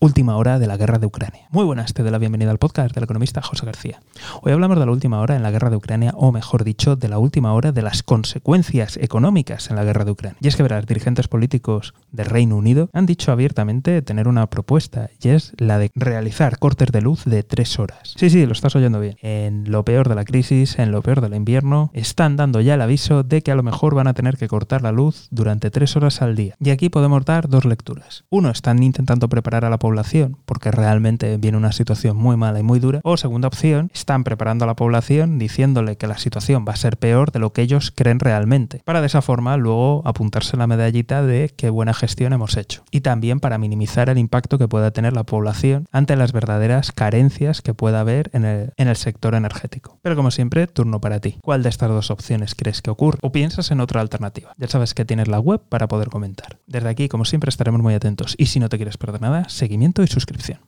última hora de la guerra de Ucrania. Muy buenas, te doy la bienvenida al podcast del economista José García. Hoy hablamos de la última hora en la guerra de Ucrania, o mejor dicho, de la última hora de las consecuencias económicas en la guerra de Ucrania. Y es que verás, dirigentes políticos del Reino Unido han dicho abiertamente tener una propuesta, y es la de realizar cortes de luz de tres horas. Sí, sí, lo estás oyendo bien. En lo peor de la crisis, en lo peor del invierno, están dando ya el aviso de que a lo mejor van a tener que cortar la luz durante tres horas al día. Y aquí podemos dar dos lecturas. Uno, están intentando preparar a la población porque realmente viene una situación muy mala y muy dura. O segunda opción, están preparando a la población diciéndole que la situación va a ser peor de lo que ellos creen realmente. Para de esa forma luego apuntarse la medallita de qué buena gestión hemos hecho. Y también para minimizar el impacto que pueda tener la población ante las verdaderas carencias que pueda haber en el, en el sector energético. Pero como siempre, turno para ti. ¿Cuál de estas dos opciones crees que ocurre? ¿O piensas en otra alternativa? Ya sabes que tienes la web para poder comentar. Desde aquí, como siempre, estaremos muy atentos. Y si no te quieres perder nada, y suscripción.